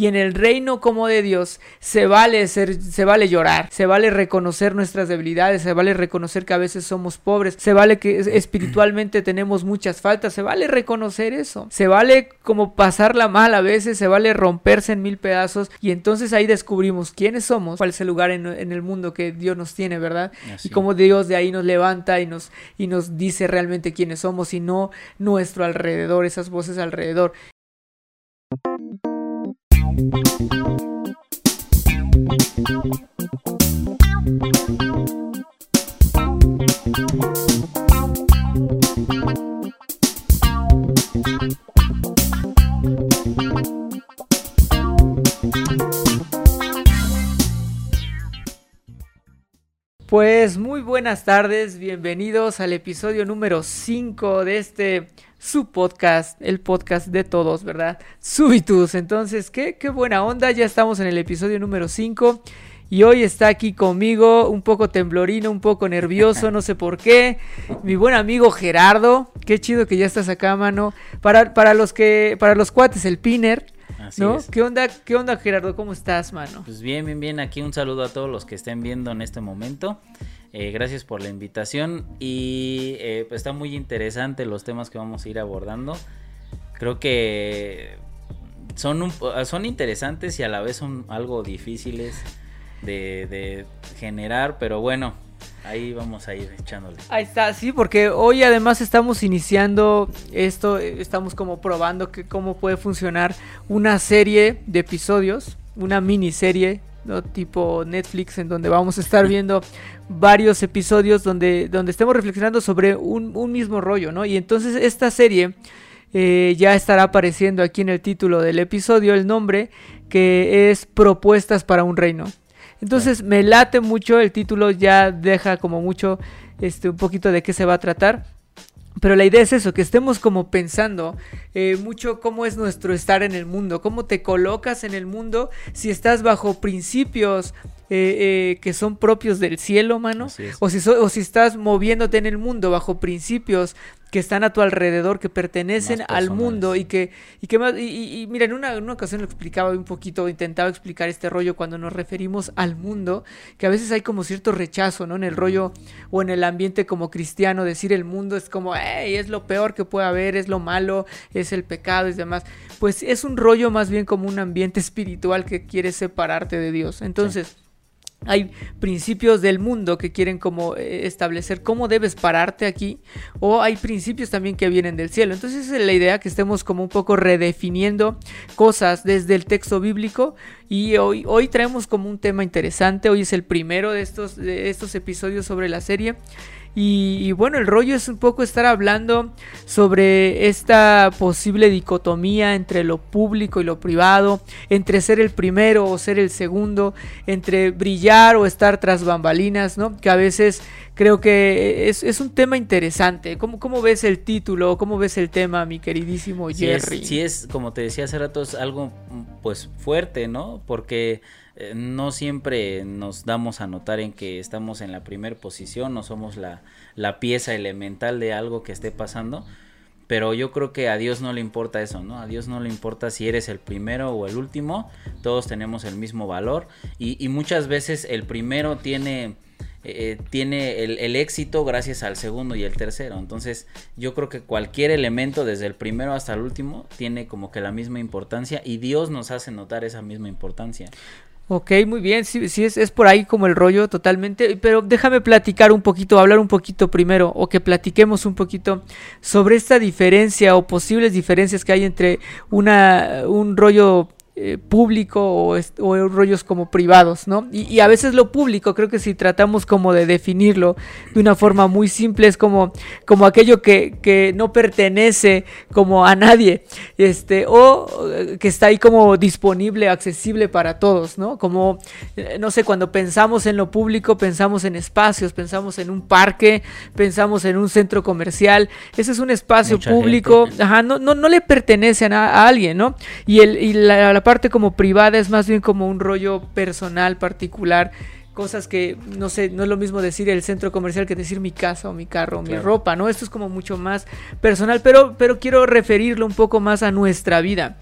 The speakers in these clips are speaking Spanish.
Y en el reino como de Dios se vale ser, se vale llorar, se vale reconocer nuestras debilidades, se vale reconocer que a veces somos pobres, se vale que espiritualmente tenemos muchas faltas, se vale reconocer eso, se vale como pasarla mal a veces, se vale romperse en mil pedazos y entonces ahí descubrimos quiénes somos, cuál es el lugar en, el mundo que Dios nos tiene, ¿verdad? Y cómo Dios de ahí nos levanta y nos, y nos dice realmente quiénes somos y no nuestro alrededor, esas voces alrededor. Bye. Pues muy buenas tardes, bienvenidos al episodio número 5 de este su podcast, el podcast de todos, ¿verdad? Subitus. Entonces, ¿qué, qué buena onda, ya estamos en el episodio número 5 y hoy está aquí conmigo un poco temblorino, un poco nervioso, no sé por qué, mi buen amigo Gerardo, qué chido que ya estás acá, mano. Para, para los que, para los cuates, el Piner. ¿No? ¿Qué onda, ¿Qué onda, Gerardo? ¿Cómo estás, mano? Pues bien, bien, bien. Aquí un saludo a todos los que estén viendo en este momento. Eh, gracias por la invitación y eh, pues está muy interesante los temas que vamos a ir abordando. Creo que son, son interesantes y a la vez son algo difíciles de, de generar, pero bueno, Ahí vamos a ir echándole. Ahí está, sí, porque hoy además estamos iniciando esto, estamos como probando que cómo puede funcionar una serie de episodios, una miniserie, ¿no? tipo Netflix, en donde vamos a estar viendo varios episodios donde, donde estemos reflexionando sobre un, mismo rollo, ¿no? Y entonces esta serie eh, ya estará apareciendo aquí en el título del episodio el nombre que es Propuestas para un Reino. Entonces me late mucho, el título ya deja como mucho, este, un poquito de qué se va a tratar. Pero la idea es eso, que estemos como pensando eh, mucho cómo es nuestro estar en el mundo, cómo te colocas en el mundo, si estás bajo principios eh, eh, que son propios del cielo, mano, o si, o si estás moviéndote en el mundo bajo principios que están a tu alrededor, que pertenecen al mundo y que, y que más, y, mira, en una, ocasión lo explicaba un poquito, intentaba explicar este rollo cuando nos referimos al mundo, que a veces hay como cierto rechazo, ¿no? En el rollo o en el ambiente como cristiano, decir el mundo es como, hey, es lo peor que puede haber, es lo malo, es el pecado y demás. Pues es un rollo más bien como un ambiente espiritual que quiere separarte de Dios. Entonces, hay principios del mundo que quieren como eh, establecer cómo debes pararte aquí o hay principios también que vienen del cielo. Entonces es la idea que estemos como un poco redefiniendo cosas desde el texto bíblico y hoy, hoy traemos como un tema interesante. Hoy es el primero de estos, de estos episodios sobre la serie y, bueno, el rollo es un poco estar hablando sobre esta posible dicotomía entre lo público y lo privado, entre ser el primero o ser el segundo, entre brillar o estar tras bambalinas, ¿no? Que a veces creo que es, un tema interesante. ¿Cómo, ¿Cómo, ves el título? ¿Cómo ves el tema, mi queridísimo Jerry? Sí es, como te decía hace rato, es algo pues fuerte, ¿no? Porque eh, no siempre nos damos a notar en que estamos en la primera posición, no somos la, la, pieza elemental de algo que esté pasando, pero yo creo que a Dios no le importa eso, ¿no? A Dios no le importa si eres el primero o el último, todos tenemos el mismo valor y, muchas veces el primero tiene... Eh, tiene el, el, éxito gracias al segundo y el tercero. Entonces, yo creo que cualquier elemento, desde el primero hasta el último, tiene como que la misma importancia y Dios nos hace notar esa misma importancia. Ok, muy bien, sí, sí es, es, por ahí como el rollo totalmente, pero déjame platicar un poquito, hablar un poquito primero, o que platiquemos un poquito sobre esta diferencia o posibles diferencias que hay entre una, un rollo eh, público o, o, rollos como privados, ¿no? Y, a veces lo público, creo que si tratamos como de definirlo de una forma muy simple, es como, como aquello que, que no pertenece como a nadie, este, o eh, que está ahí como disponible, accesible para todos, ¿no? Como, eh, no sé, cuando pensamos en lo público, pensamos en espacios, pensamos en un parque, pensamos en un centro comercial, ese es un espacio público, ajá, no, no, no le pertenece a, a, alguien, ¿no? Y, el, y la, la parte como privada es más bien como un rollo personal, particular. Cosas que, no sé, no es lo mismo decir el centro comercial que decir mi casa o mi carro o mi ropa, ¿no? Esto es como mucho más personal, pero, pero quiero referirlo un poco más a nuestra vida.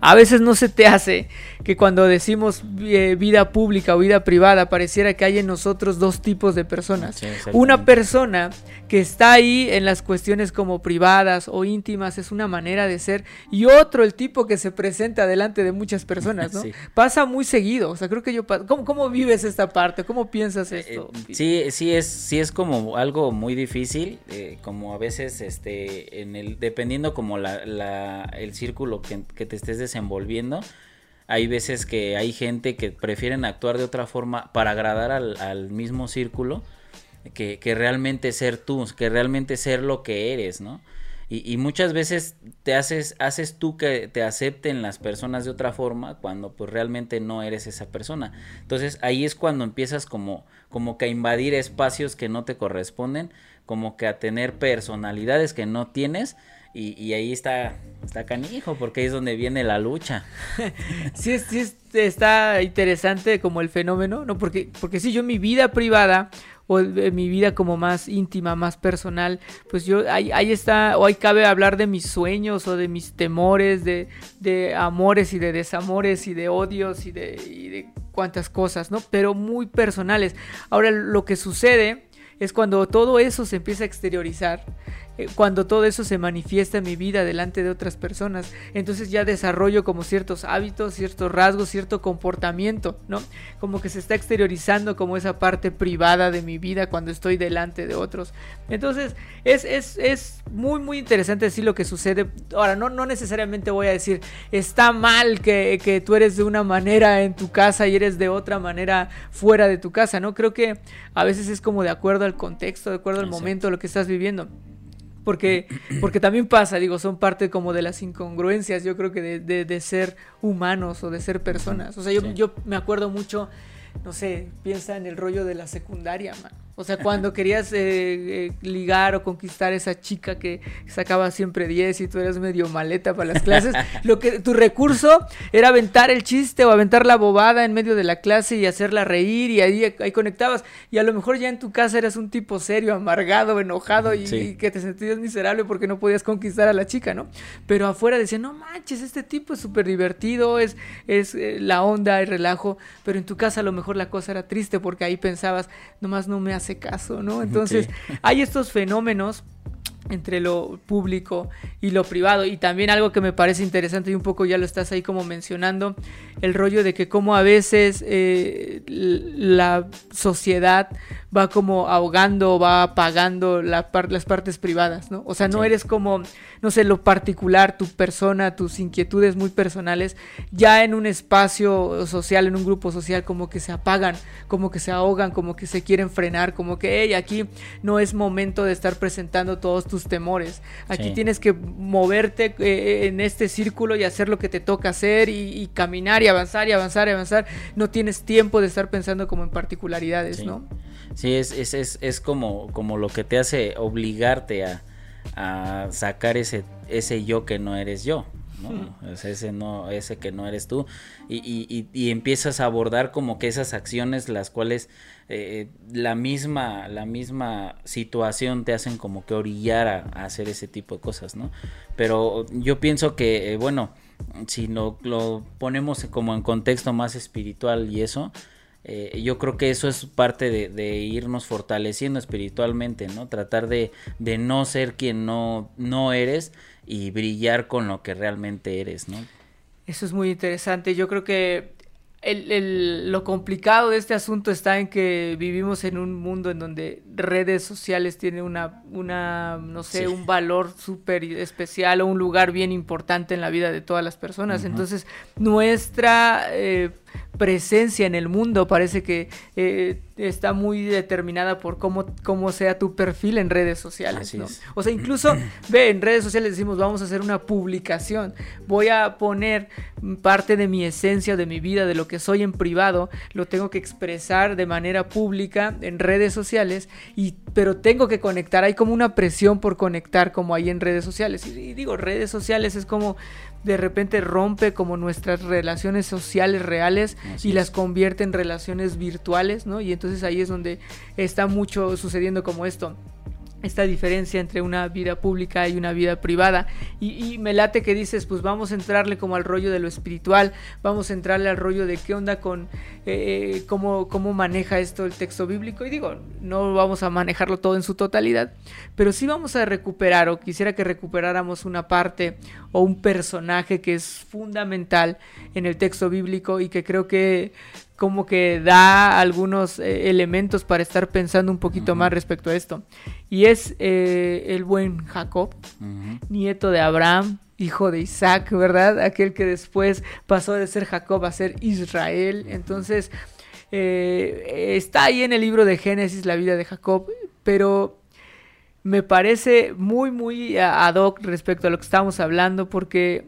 A veces no se te hace que cuando decimos eh, vida pública o vida privada pareciera que hay en nosotros dos tipos de personas. una persona que está ahí en las cuestiones como privadas o íntimas es una manera de ser y otro el tipo que se presenta delante de muchas personas, ¿no? Pasa muy seguido, o sea, creo que yo ¿cómo, cómo vives esta parte? ¿Cómo piensas eh, esto? sí, sí es sí es como algo muy difícil, eh, como a veces este en el dependiendo como la, el círculo que, que te estés desenvolviendo, hay veces que hay gente que prefieren actuar de otra forma para agradar al, mismo círculo que, realmente ser tú, que realmente ser lo que eres, ¿no? Y, muchas veces te haces, haces tú que te acepten las personas de otra forma cuando pues realmente no eres esa persona. Entonces ahí es cuando empiezas como, como que a invadir espacios que no te corresponden, como que a tener personalidades que no tienes y, ahí está, está canijo, porque ahí es donde viene la lucha. sí, sí está interesante como el fenómeno, ¿no? Porque, porque sí, yo en mi vida privada o en mi vida como más íntima, más personal, pues yo ahí, ahí está, o ahí cabe hablar de mis sueños o de mis temores, de, de amores y de desamores y de odios y de, y de cuantas cosas, ¿no? Pero muy personales. Ahora lo que sucede es cuando todo eso se empieza a exteriorizar cuando todo eso se manifiesta en mi vida delante de otras personas. Entonces ya desarrollo como ciertos hábitos, ciertos rasgos, cierto comportamiento, ¿no? Como que se está exteriorizando como esa parte privada de mi vida cuando estoy delante de otros. Entonces es, es, es muy, muy interesante decir lo que sucede. Ahora, no, no necesariamente voy a decir, está mal que, que tú eres de una manera en tu casa y eres de otra manera fuera de tu casa, ¿no? Creo que a veces es como de acuerdo al contexto, de acuerdo al momento, lo que estás viviendo porque, porque también pasa, digo, son parte como de las incongruencias, yo creo que de, de, ser humanos o de ser personas. O sea, yo, yo me acuerdo mucho, no sé, piensa en el rollo de la secundaria, man. O sea, cuando querías eh, eh, ligar o conquistar a esa chica que sacaba siempre 10 y tú eras medio maleta para las clases, lo que tu recurso era aventar el chiste o aventar la bobada en medio de la clase y hacerla reír y ahí, ahí conectabas. Y a lo mejor ya en tu casa eras un tipo serio, amargado, enojado y, que te sentías miserable porque no podías conquistar a la chica, ¿no? Pero afuera decían, no manches, este tipo es súper divertido, es, es eh, la onda, el relajo, pero en tu casa a lo mejor la cosa era triste porque ahí pensabas, nomás no me hace caso, ¿no? Entonces, hay estos fenómenos entre lo público y lo privado. Y también algo que me parece interesante y un poco ya lo estás ahí como mencionando, el rollo de que como a veces eh, la sociedad va como ahogando, va apagando la las partes privadas, ¿no? O sea, no eres como, no sé, lo particular, tu persona, tus inquietudes muy personales, ya en un espacio social, en un grupo social, como que se apagan, como que se ahogan, como que se quieren frenar, como que, hey, aquí no es momento de estar presentando todos tus temores, aquí tienes que moverte eh, en este círculo y hacer lo que te toca hacer y, caminar y avanzar y avanzar y avanzar, no tienes tiempo de estar pensando como en particularidades, ¿no? Sí, es, es, es, es, como, como lo que te hace obligarte a, sacar ese, ese yo que no eres yo. ¿no? ese no, ese que no eres tú. Y, y, y, empiezas a abordar como que esas acciones las cuales eh, la misma, la misma situación te hacen como que orillar a, hacer ese tipo de cosas, ¿no? Pero yo pienso que, eh, bueno, si lo, lo ponemos como en contexto más espiritual y eso, eh, yo creo que eso es parte de, irnos fortaleciendo espiritualmente, ¿no? Tratar de, de, no ser quien no, no eres y brillar con lo que realmente eres, ¿no? Eso es muy interesante. Yo creo que el, lo complicado de este asunto está en que vivimos en un mundo en donde redes sociales tienen una, una no sé, un valor súper especial o un lugar bien importante en la vida de todas las personas. Entonces, nuestra eh, presencia en el mundo parece que eh, está muy determinada por cómo, cómo sea tu perfil en redes sociales. ¿no? O sea, incluso, ve, en redes sociales decimos, vamos a hacer una publicación, voy a poner parte de mi esencia, de mi vida, de lo que soy en privado, lo tengo que expresar de manera pública en redes sociales, y, pero tengo que conectar, hay como una presión por conectar como hay en redes sociales. y digo, redes sociales es como de repente rompe como nuestras relaciones sociales reales y las convierte en relaciones virtuales, ¿no? Y entonces ahí es donde está mucho sucediendo como esto. Esta diferencia entre una vida pública y una vida privada. Y, me late que dices, pues vamos a entrarle como al rollo de lo espiritual, vamos a entrarle al rollo de qué onda con eh, cómo, cómo maneja esto el texto bíblico. Y digo, no vamos a manejarlo todo en su totalidad, pero sí vamos a recuperar, o quisiera que recuperáramos una parte o un personaje que es fundamental en el texto bíblico y que creo que como que da algunos eh, elementos para estar pensando un poquito más respecto a esto. Y es eh, el buen Jacob, nieto de Abraham, hijo de Isaac, ¿verdad? Aquel que después pasó de ser Jacob a ser Israel. Entonces, eh, está ahí en el libro de Génesis la vida de Jacob, pero me parece muy, muy ad hoc respecto a lo que estamos hablando, porque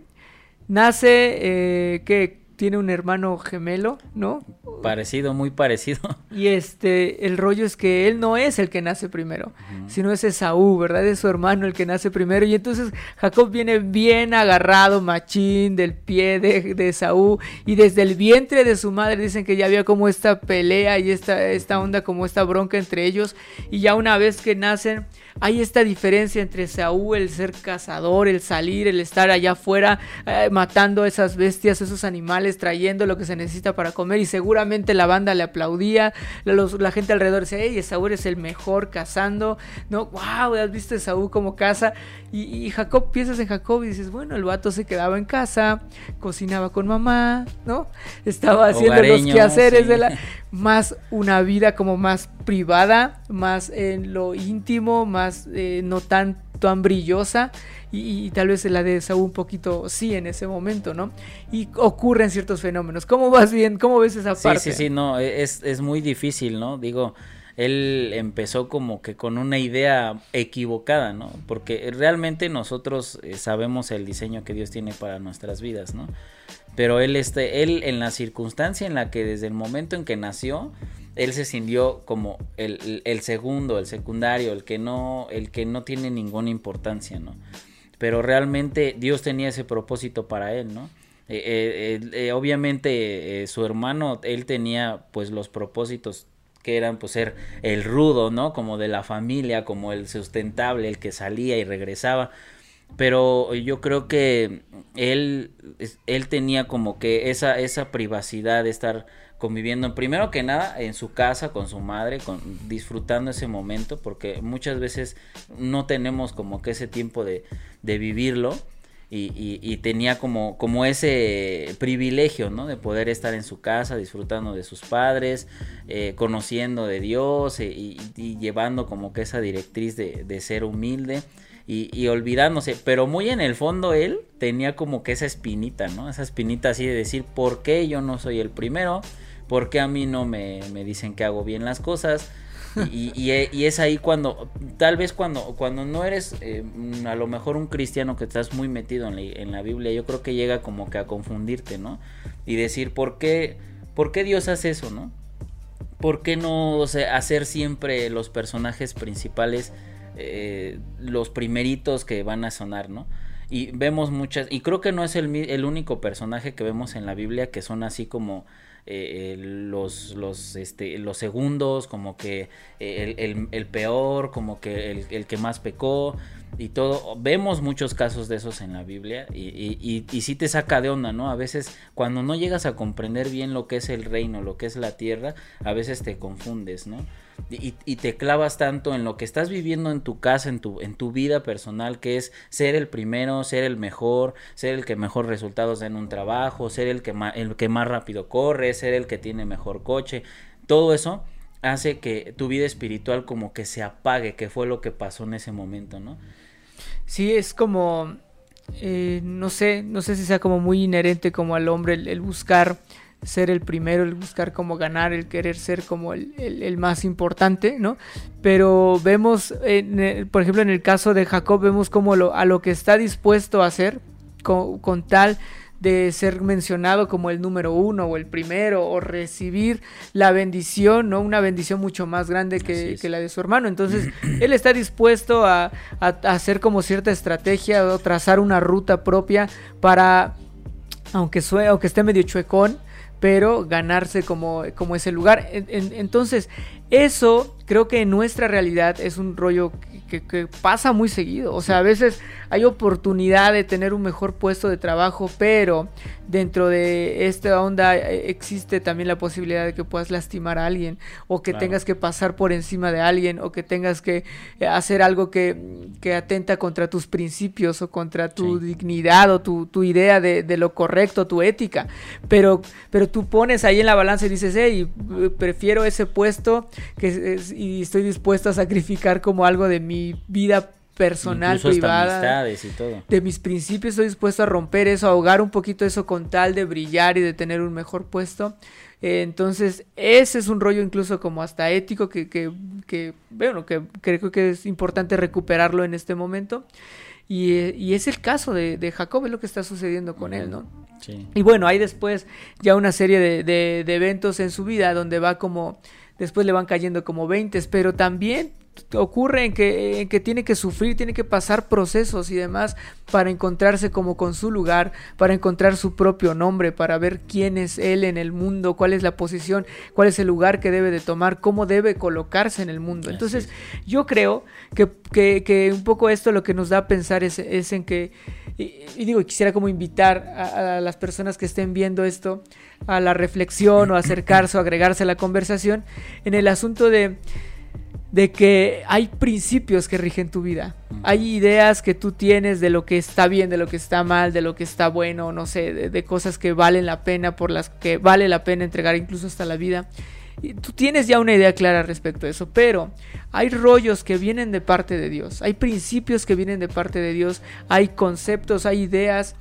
nace, que tiene un hermano gemelo, ¿no? Parecido, muy parecido. Y este, el rollo es que él no es el que nace primero, sino es Esaú, ¿verdad? Es su hermano el que nace primero. Y entonces Jacob viene bien agarrado, machín, del pie de, de Esaú. Y desde el vientre de su madre dicen que ya había como esta pelea y esta, esta onda, como esta bronca entre ellos. Y ya una vez que nacen hay esta diferencia entre Saúl, el ser cazador, el salir, el estar allá afuera eh, matando a esas bestias, esos animales, trayendo lo que se necesita para comer y seguramente la banda le aplaudía, la gente alrededor decía, hey, Saúl es el mejor cazando, ¿no? ¡Wow! ¿Has visto a Saúl como caza? Y, Jacob, piensas en Jacob y dices, bueno, el vato se quedaba en casa, cocinaba con mamá, ¿no? Estaba haciendo los quehaceres de la... Más una vida como más privada, más en lo íntimo, más eh, no tan tan brillosa y, tal vez la de Saúl un poquito sí en ese momento, ¿no? Y ocurren ciertos fenómenos. ¿Cómo vas bien? ¿Cómo ves esa parte? Sí, sí, sí, no, es, es muy difícil, ¿no? Digo, él empezó como que con una idea equivocada, ¿no? Porque realmente nosotros eh, sabemos el diseño que Dios tiene para nuestras vidas, ¿no? Pero él, este, él en la circunstancia en la que desde el momento en que nació, él se sintió como el, el, segundo, el secundario, el que no, el que no tiene ninguna importancia, ¿no? Pero realmente Dios tenía ese propósito para él, ¿no? Eh, eh, obviamente su hermano, él tenía pues los propósitos que eran pues ser el rudo, ¿no? Como de la familia, como el sustentable, el que salía y regresaba. Pero yo creo que él, él tenía como que esa, esa privacidad de estar conviviendo, primero que nada, en su casa con su madre, con, disfrutando ese momento, porque muchas veces no tenemos como que ese tiempo de, de vivirlo y, tenía como, como ese privilegio, ¿no? De poder estar en su casa disfrutando de sus padres, eh, conociendo de Dios eh, y, llevando como que esa directriz de, ser humilde y, olvidándose, pero muy en el fondo él tenía como que esa espinita, ¿no? Esa espinita así de decir, ¿por qué yo no soy el primero? ¿Por qué a mí no me, me dicen que hago bien las cosas? Y, es ahí cuando, tal vez cuando, cuando no eres eh, a lo mejor un cristiano que estás muy metido en la, Biblia, yo creo que llega como que a confundirte, ¿no? Y decir, ¿por qué, por qué Dios hace eso, ¿no? ¿Por qué no hacer siempre los personajes principales eh, los primeritos que van a sonar, ¿no? Y vemos muchas, y creo que no es el, el único personaje que vemos en la Biblia que son así como eh, los, los, este, los segundos, como que eh, el, peor, como que el, que más pecó y todo. Vemos muchos casos de esos en la Biblia y, y, y, sí te saca de onda, ¿no? A veces cuando no llegas a comprender bien lo que es el reino, lo que es la tierra, a veces te confundes, ¿no? Y, te clavas tanto en lo que estás viviendo en tu casa, en tu, en tu vida personal, que es ser el primero, ser el mejor, ser el que mejor resultados da en un trabajo, ser el que, más, el que más rápido corre, ser el que tiene mejor coche, todo eso hace que tu vida espiritual como que se apague, que fue lo que pasó en ese momento, ¿no? Sí, es como, eh, no sé, no sé si sea como muy inherente como al hombre el buscar ser el primero, el buscar cómo ganar, el querer ser como el, más importante, ¿no? Pero vemos, por ejemplo, en el caso de Jacob, vemos como lo, a lo que está dispuesto a hacer con, tal de ser mencionado como el número uno o el primero o recibir la bendición, ¿no? Una bendición mucho más grande que, la de su hermano. Entonces, él está dispuesto a, a, hacer como cierta estrategia o trazar una ruta propia para, aunque, aunque esté medio chuecón, pero ganarse como, como ese lugar. entonces, eso creo que en nuestra realidad es un rollo que, pasa muy seguido. O sea, a veces hay oportunidad de tener un mejor puesto de trabajo, pero dentro de esta onda eh, existe también la posibilidad de que puedas lastimar a alguien, o que tengas que pasar por encima de alguien, o que tengas que eh, hacer algo que, atenta contra tus principios o contra tu dignidad o tu, idea de, lo correcto, tu ética. Pero, pero tú pones ahí en la balanza y dices, hey, prefiero ese puesto que, y estoy dispuesto a sacrificar como algo de mi vida personal, privada, de mis principios, estoy dispuesto a romper eso, a ahogar un poquito eso con tal de brillar y de tener un mejor puesto. Eh, entonces, ese es un rollo incluso como hasta ético que, que, que, bueno, que creo que es importante recuperarlo en este momento. Y, y es el caso de, de, Jacob, es lo que está sucediendo con él, ¿no? Sí. Y bueno, hay después ya una serie de, de, de eventos en su vida donde va como después le van cayendo como 20, pero también ocurre en que, en que tiene que sufrir, tiene que pasar procesos y demás para encontrarse como con su lugar, para encontrar su propio nombre, para ver quién es él en el mundo, cuál es la posición, cuál es el lugar que debe de tomar, cómo debe colocarse en el mundo. Entonces yo creo que, que, un poco esto lo que nos da a pensar es, es en que, y, digo, quisiera como invitar a, a las personas que estén viendo esto a la reflexión o acercarse o agregarse a la conversación en el asunto de de que hay principios que rigen tu vida. Hay ideas que tú tienes de lo que está bien, de lo que está mal, de lo que está bueno, no sé, de, cosas que valen la pena, por las que vale la pena entregar incluso hasta la vida. Y tú tienes ya una idea clara respecto a eso, pero hay rollos que vienen de parte de Dios, hay principios que vienen de parte de Dios, hay conceptos, hay ideas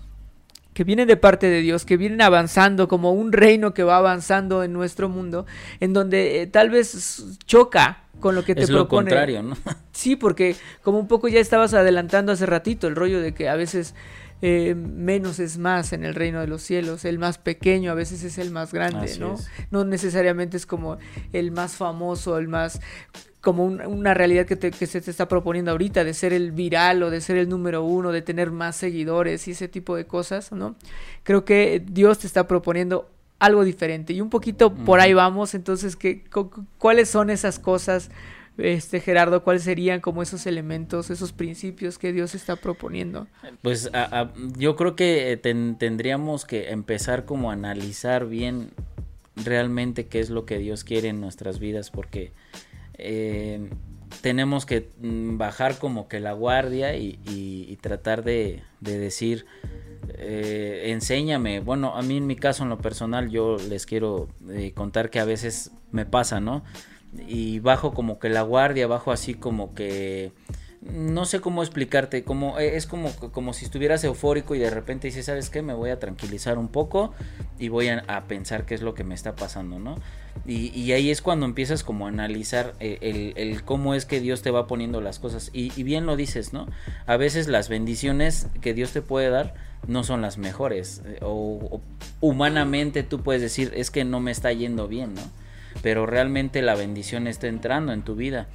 que vienen de parte de Dios, que vienen avanzando como un reino que va avanzando en nuestro mundo, en donde eh, tal vez choca con lo que te es lo contrario, ¿no? Sí, porque como un poco ya estabas adelantando hace ratito el rollo de que a veces eh, menos es más en el reino de los cielos, el más pequeño a veces es el más grande, ¿no? No necesariamente es como el más famoso, el más como una realidad que, que, se te está proponiendo ahorita, de ser el viral o de ser el número uno, de tener más seguidores y ese tipo de cosas, ¿no? Creo que Dios te está proponiendo algo diferente y un poquito por ahí vamos, entonces, ¿qué, ¿cuáles son esas cosas, este Gerardo? ¿Cuáles serían como esos elementos, esos principios que Dios está proponiendo? Pues yo creo que tendríamos que empezar como a analizar bien realmente qué es lo que Dios quiere en nuestras vidas, porque eh, tenemos que mm, bajar como que la guardia y, tratar de, decir, eh, enséñame. Bueno, a mí en mi caso, en lo personal, yo les quiero eh, contar que a veces me pasa, ¿no? Y bajo como que la guardia, bajo así como que no sé cómo explicarte, como es como, como si estuvieras eufórico y de repente dices, ¿sabes qué? Me voy a tranquilizar un poco y voy a, pensar qué es lo que me está pasando, ¿no? Y, ahí es cuando empiezas como a analizar eh, el, cómo es que Dios te va poniendo las cosas. Y, bien lo dices, ¿no? A veces las bendiciones que Dios te puede dar no son las mejores. Eh, o, humanamente tú puedes decir, es que no me está yendo bien, ¿no? Pero realmente la bendición está entrando en tu vida.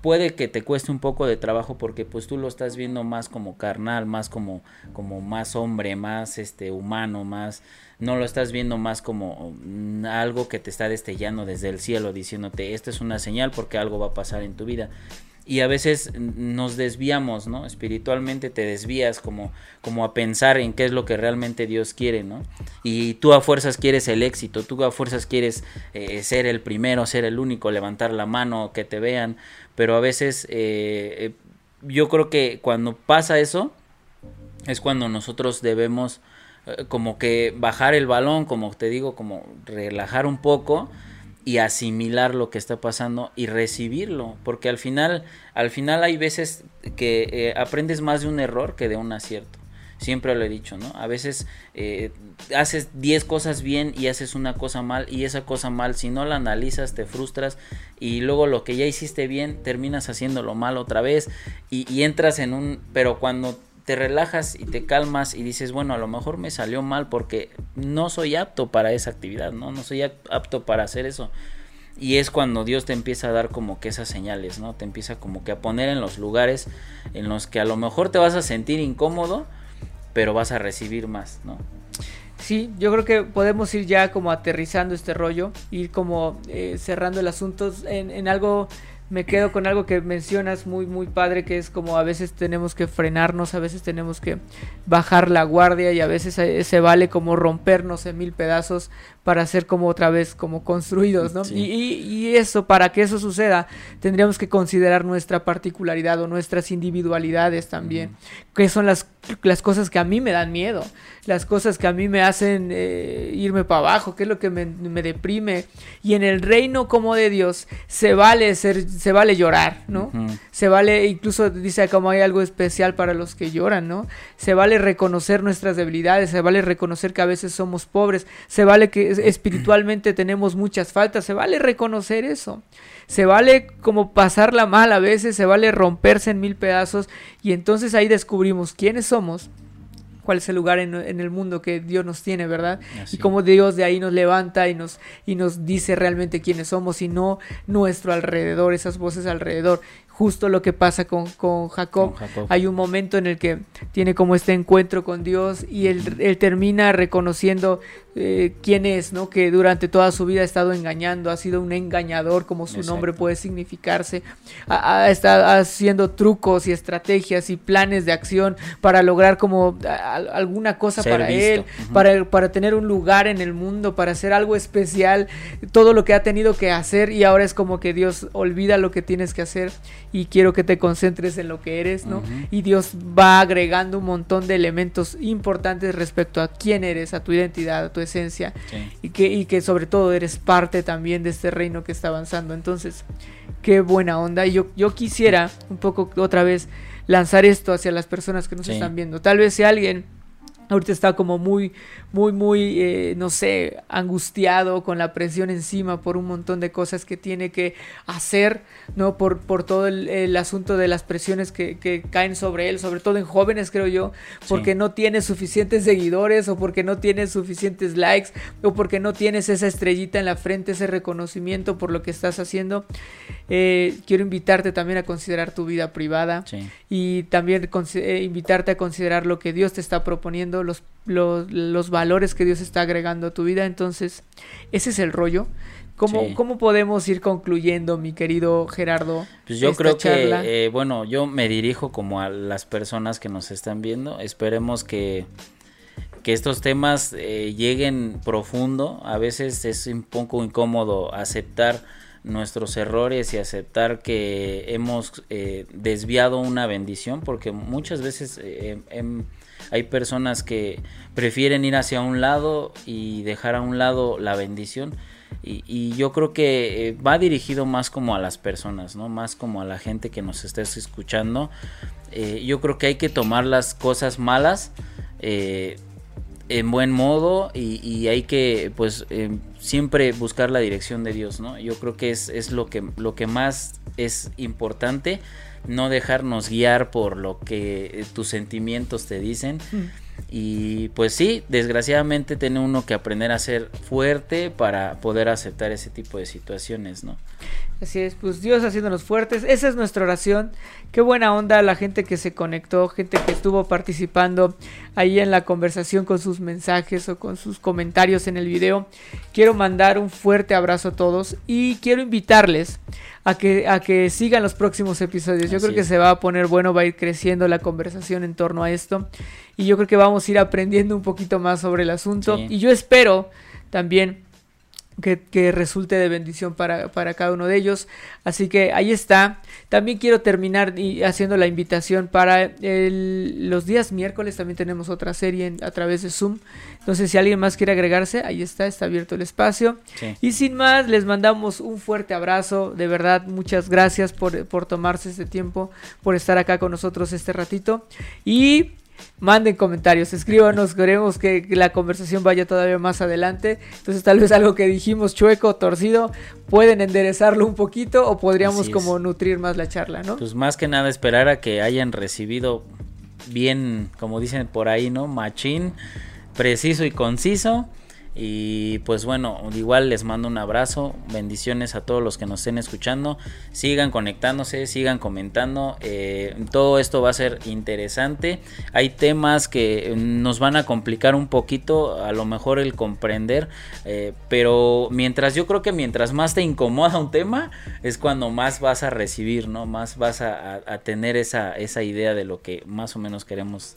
Puede que te cueste un poco de trabajo porque pues tú lo estás viendo más como carnal, más como, como más hombre, más este humano, más no lo estás viendo más como mm, algo que te está destellando desde el cielo diciéndote, esta es una señal porque algo va a pasar en tu vida. Y a veces nos desviamos, ¿no? Espiritualmente te desvías como, como a pensar en qué es lo que realmente Dios quiere, ¿no? Y tú a fuerzas quieres el éxito, tú a fuerzas quieres eh, ser el primero, ser el único, levantar la mano, que te vean, pero a veces eh, eh, yo creo que cuando pasa eso es cuando nosotros debemos eh, como que bajar el balón, como te digo, como relajar un poco y asimilar lo que está pasando y recibirlo, porque al final, al final hay veces que eh, aprendes más de un error que de un acierto. Siempre lo he dicho, ¿no? A veces eh, haces 10 cosas bien y haces una cosa mal y esa cosa mal, si no la analizas, te frustras y luego lo que ya hiciste bien, terminas haciéndolo mal otra vez y, y entras en un... Pero cuando te relajas y te calmas y dices, bueno, a lo mejor me salió mal porque no soy apto para esa actividad, ¿no? No soy apto para hacer eso. Y es cuando Dios te empieza a dar como que esas señales, ¿no? Te empieza como que a poner en los lugares en los que a lo mejor te vas a sentir incómodo, pero vas a recibir más, ¿no? Sí, yo creo que podemos ir ya como aterrizando este rollo, ir como eh, cerrando el asunto en, en algo me quedo con algo que mencionas muy muy padre que es como a veces tenemos que frenarnos, a veces tenemos que bajar la guardia y a veces se, vale como rompernos en mil pedazos para ser como otra vez como construidos, ¿no? Y, y, eso, para que eso suceda, tendríamos que considerar nuestra particularidad o nuestras individualidades también, que son las, las cosas que a mí me dan miedo, las cosas que a mí me hacen eh, irme para abajo, que es lo que me, me, deprime. Y en el reino como de Dios se vale ser, se vale llorar, ¿no? Se vale, incluso dice como hay algo especial para los que lloran, ¿no? Se vale reconocer nuestras debilidades, se vale reconocer que a veces somos pobres, se vale que espiritualmente tenemos muchas faltas, se vale reconocer eso. Se vale como pasarla mal a veces, se vale romperse en mil pedazos y entonces ahí descubrimos quiénes somos cuál es el lugar en, el mundo que Dios nos tiene, ¿verdad? Y cómo Dios de ahí nos levanta y nos, y nos dice realmente quiénes somos y no nuestro alrededor, esas voces alrededor justo lo que pasa con, con, Jacob. Hay un momento en el que tiene como este encuentro con Dios y él, termina reconociendo eh, quién es, ¿no? Que durante toda su vida ha estado engañando, ha sido un engañador, como su nombre puede significarse. Ha, estado haciendo trucos y estrategias y planes de acción para lograr como alguna cosa para él, para, para tener un lugar en el mundo, para hacer algo especial, todo lo que ha tenido que hacer y ahora es como que Dios olvida lo que tienes que hacer y quiero que te concentres en lo que eres, ¿no? Y Dios va agregando un montón de elementos importantes respecto a quién eres, a tu identidad, a tu esencia y, que, y que sobre todo eres parte también de este reino que está avanzando. Entonces, qué buena onda. Y yo, yo quisiera un poco otra vez lanzar esto hacia las personas que nos están viendo. Tal vez si alguien ahorita está como muy, muy, muy, eh, no sé, angustiado con la presión encima por un montón de cosas que tiene que hacer, ¿no? Por, por todo el, asunto de las presiones que, que, caen sobre él, sobre todo en jóvenes, creo yo, porque no tienes suficientes seguidores o porque no tienes suficientes likes o porque no tienes esa estrellita en la frente, ese reconocimiento por lo que estás haciendo. Eh, quiero invitarte también a considerar tu vida privada y también eh, invitarte a considerar lo que Dios te está proponiendo, los, los, los valores que Dios está agregando a tu vida. Entonces, ese es el rollo. ¿Cómo, ¿Cómo, podemos ir concluyendo, mi querido Gerardo? Pues yo creo que, eh, bueno, yo me dirijo como a las personas que nos están viendo. Esperemos que, que estos temas lleguen profundo. A veces es un poco incómodo aceptar nuestros errores y aceptar que hemos eh, desviado una bendición, porque muchas veces eh, em, hay personas que prefieren ir hacia un lado y dejar a un lado la bendición. Y, yo creo que eh, va dirigido más como a las personas, ¿no? Más como a la gente que nos estés escuchando. yo creo que hay que tomar las cosas malas en buen modo y, hay que pues em, siempre buscar la dirección de Dios, ¿no? Yo creo que es, es, lo, que, lo que más es importante, no dejarnos guiar por lo que tus sentimientos te dicen. Mm. Y pues sí, desgraciadamente tiene uno que aprender a ser fuerte para poder aceptar ese tipo de situaciones, ¿no? Así es, pues Dios haciéndonos fuertes, esa es nuestra oración. Qué buena onda la gente que se conectó, gente que estuvo participando ahí en la conversación con sus mensajes o con sus comentarios en el video. Quiero mandar un fuerte abrazo a todos y quiero invitarles a que, a que sigan los próximos episodios. Yo creo que se va a poner bueno, va a ir creciendo la conversación en torno a esto y yo creo que vamos a ir aprendiendo un poquito más sobre el asunto y yo espero también que, resulte de bendición para, cada uno de ellos. Así que ahí está. También quiero terminar y haciendo la invitación para los días miércoles. También tenemos otra serie a través de Zoom. Entonces, si alguien más quiere agregarse, ahí está, está abierto el espacio. Y sin más, les mandamos un fuerte abrazo. De verdad, muchas gracias por, por tomarse este tiempo, por estar acá con nosotros este ratito. Y manden comentarios, escríbanos, queremos que la conversación vaya todavía más adelante. Entonces tal vez algo que dijimos chueco, torcido, pueden enderezarlo un poquito o podríamos como nutrir más la charla, ¿no? Pues más que nada esperar a que hayan recibido bien, como dicen por ahí, ¿no? Machín, preciso y conciso. Y pues bueno, igual les mando un abrazo, bendiciones a todos los que nos estén escuchando, sigan conectándose, sigan comentando, eh, todo esto va a ser interesante, hay temas que nos van a complicar un poquito, a lo mejor el comprender, eh, pero mientras yo creo que mientras más te incomoda un tema, es cuando más vas a recibir, ¿no? Más vas a, a tener esa, esa idea de lo que más o menos queremos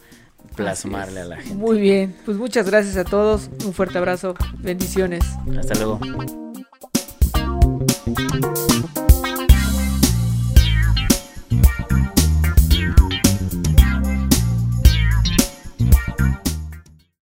plasmarle a la gente. Muy bien, pues muchas gracias a todos, un fuerte abrazo, bendiciones. Hasta luego.